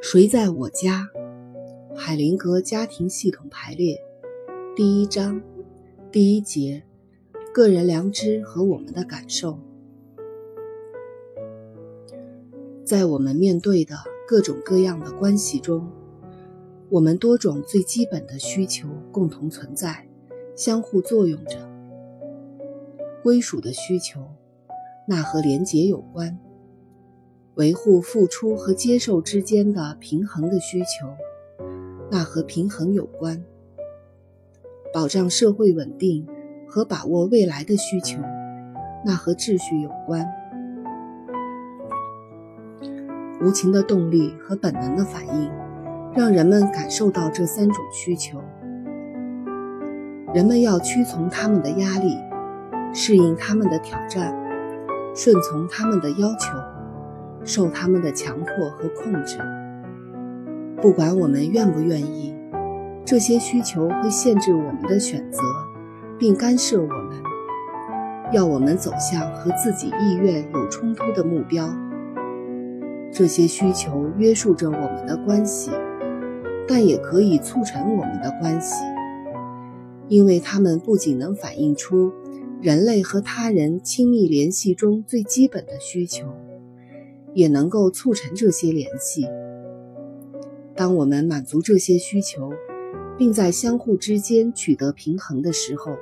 谁在我家？海灵格家庭系统排列，第一章，第一节，个人良知和我们的感受。在我们面对的各种各样的关系中，我们多种最基本的需求共同存在，相互作用着。归属的需求，那和连结有关；维护付出和接受之间的平衡的需求，那和平衡有关；保障社会稳定和把握未来的需求，那和秩序有关。无情的动力和本能的反应，让人们感受到这三种需求。人们要屈从他们的压力，适应他们的挑战，顺从他们的要求，受他们的强迫和控制。不管我们愿不愿意，这些需求会限制我们的选择，并干涉我们，要我们走向和自己意愿有冲突的目标。这些需求约束着我们的关系，但也可以促成我们的关系，因为它们不仅能反映出人类和他人亲密联系中最基本的需求，也能够促成这些联系。当我们满足这些需求，并在相互之间取得平衡的时候，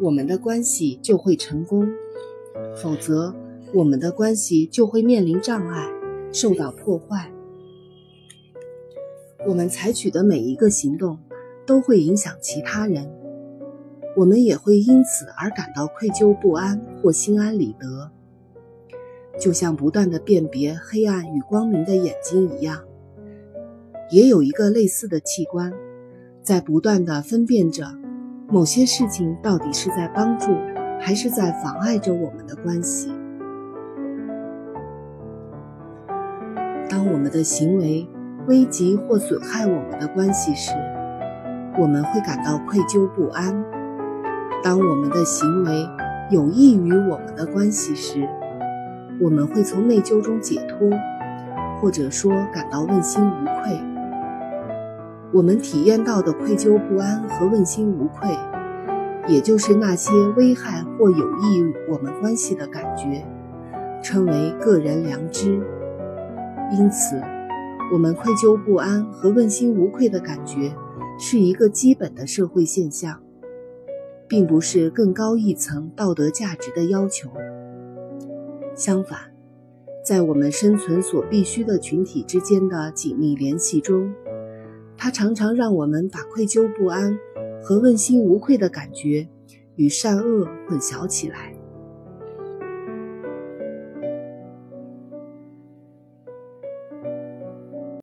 我们的关系就会成功；否则，我们的关系就会面临障碍。受到破坏，我们采取的每一个行动都会影响其他人，我们也会因此而感到愧疚不安或心安理得。就像不断的辨别黑暗与光明的眼睛一样，也有一个类似的器官，在不断的分辨着某些事情到底是在帮助还是在妨碍着我们的关系。当我们的行为危及或损害我们的关系时，我们会感到愧疚不安；当我们的行为有益于我们的关系时，我们会从内疚中解脱，或者说感到问心无愧。我们体验到的愧疚不安和问心无愧，也就是那些危害或有益我们关系的感觉，称为个人良知。因此，我们愧疚不安和问心无愧的感觉是一个基本的社会现象，并不是更高一层道德价值的要求。相反，在我们生存所必须的群体之间的紧密联系中，它常常让我们把愧疚不安和问心无愧的感觉与善恶混淆起来。